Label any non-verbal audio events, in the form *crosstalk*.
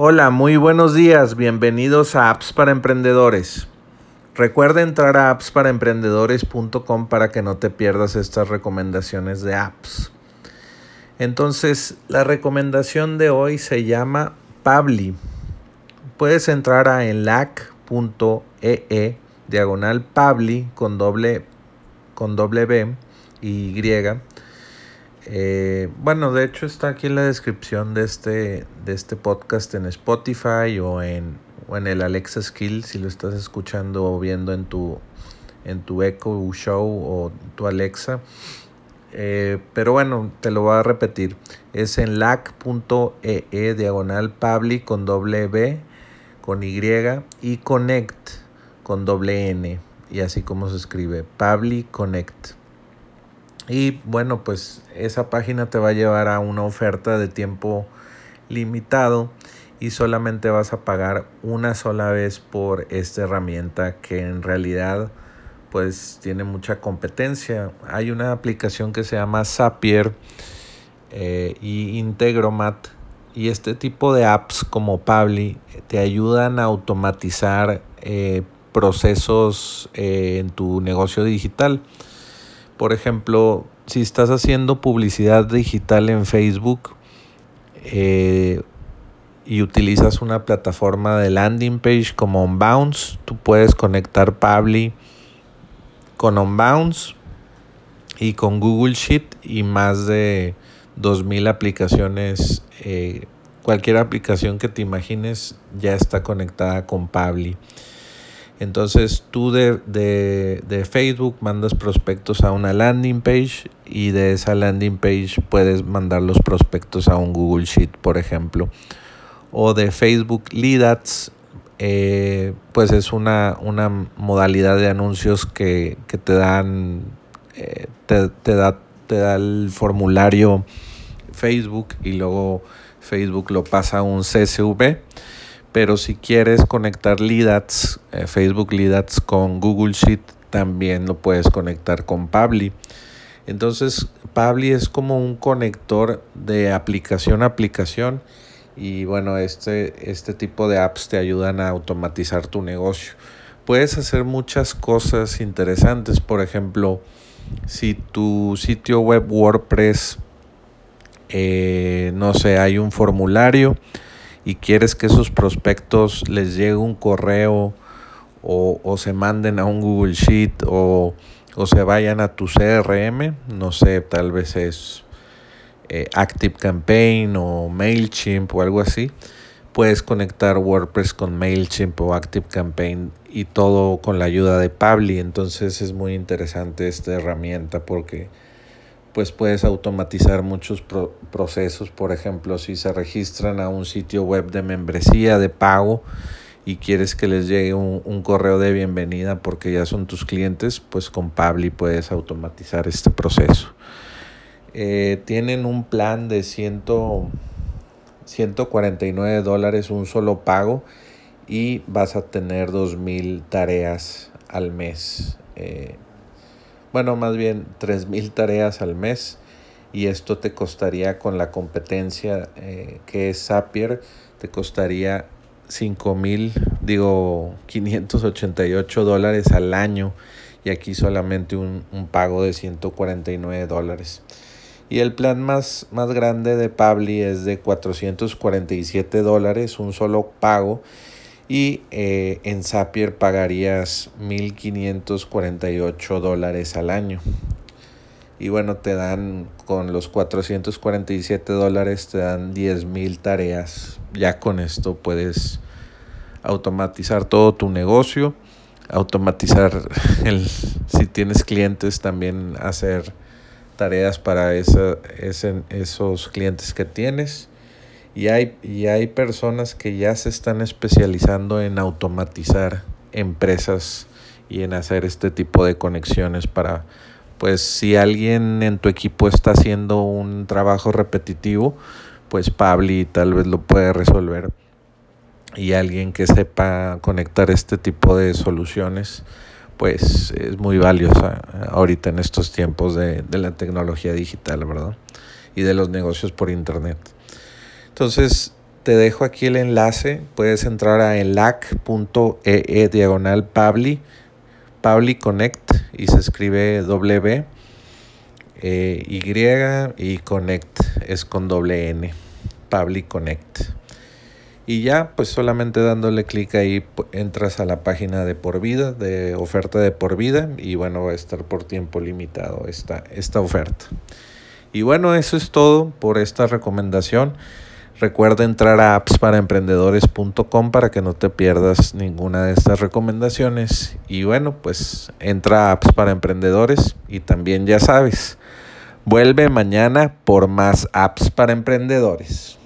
Hola, muy buenos días, bienvenidos a Apps para Emprendedores. Recuerda entrar a appsparaemprendedores.com para que no te pierdas estas recomendaciones de apps. Entonces, la recomendación de hoy se llama Pabli. Puedes entrar a enlac.ee e, diagonal Pabli con doble, con doble B y Y eh, bueno, de hecho está aquí en la descripción de este, de este podcast en Spotify o en, en el Alexa Skill si lo estás escuchando o viendo en tu, en tu Echo Show o tu Alexa. Eh, pero bueno, te lo voy a repetir. Es en lac.ee e, diagonal public con doble B, con Y y connect con doble N. Y así como se escribe, Public Connect. Y bueno, pues esa página te va a llevar a una oferta de tiempo limitado y solamente vas a pagar una sola vez por esta herramienta que en realidad pues tiene mucha competencia. Hay una aplicación que se llama Zapier eh, y Integromat y este tipo de apps como Pabli te ayudan a automatizar eh, procesos eh, en tu negocio digital. Por ejemplo, si estás haciendo publicidad digital en Facebook eh, y utilizas una plataforma de landing page como Onbounce, tú puedes conectar Pabli con Onbounce y con Google Sheet y más de 2000 aplicaciones. Eh, cualquier aplicación que te imagines ya está conectada con Pabli. Entonces tú de, Facebook mandas prospectos a una landing page y de esa landing page puedes mandar los prospectos a un Google Sheet, por ejemplo. O de Facebook Lead Ads, eh, pues es una, modalidad de anuncios que, te dan, eh, te, da, te da el formulario Facebook y luego Facebook lo pasa a un CSV pero si quieres conectar Lead eh, Facebook Lead con Google Sheet, también lo puedes conectar con Pabli. Entonces, Pabli es como un conector de aplicación a aplicación y bueno, este, este tipo de apps te ayudan a automatizar tu negocio. Puedes hacer muchas cosas interesantes, por ejemplo, si tu sitio web WordPress, eh, no sé, hay un formulario, y quieres que esos prospectos les llegue un correo o, se manden a un Google Sheet o, se vayan a tu CRM, no sé, tal vez es eh, Active Campaign o MailChimp o algo así, puedes conectar WordPress con MailChimp o Active Campaign y todo con la ayuda de Pabli. Entonces es muy interesante esta herramienta porque pues puedes automatizar muchos procesos. Por ejemplo, si se registran a un sitio web de membresía, de pago, y quieres que les llegue un, correo de bienvenida porque ya son tus clientes, pues con Pabli puedes automatizar este proceso. Eh, tienen un plan de 149 dólares, un solo pago, y vas a tener 2.000 tareas al mes. Eh, bueno, más bien 3.000 tareas al mes y esto te costaría con la competencia eh, que es Zapier, te costaría 5.000, digo 588 dólares al año y aquí solamente un, un, pago de 149 dólares. Y el plan más, más grande de Pabli es de 447 dólares, un solo pago y eh, en Zapier pagarías 1.548 dólares al año. Y bueno, te dan con los 447 dólares, te dan 10.000 tareas. Ya con esto puedes automatizar todo tu negocio, automatizar *laughs* el, si tienes clientes también hacer tareas para esos clientes que tienes y hay, y hay personas que ya se están especializando en automatizar empresas y en hacer este tipo de conexiones para, pues si alguien en tu equipo está haciendo un trabajo repetitivo, pues Pabli tal vez lo puede resolver. Y alguien que sepa conectar este tipo de soluciones, pues es muy valiosa ahorita en estos tiempos de, de la tecnología digital, ¿verdad? Y de los negocios por internet. Entonces, te dejo aquí el enlace. Puedes entrar a elac.ee e diagonal Pabli, Pabli Connect y se escribe W, eh, Y y Connect es con doble N, Pabli Connect. Y ya, pues solamente dándole clic ahí entras a la página de por vida, de oferta de por vida, y bueno, va a estar por tiempo limitado esta, esta oferta. Y bueno, eso es todo por esta recomendación. Recuerda entrar a appsparaemprendedores.com para que no te pierdas ninguna de estas recomendaciones. Y bueno, pues entra a Apps para Emprendedores y también ya sabes, vuelve mañana por más apps para emprendedores.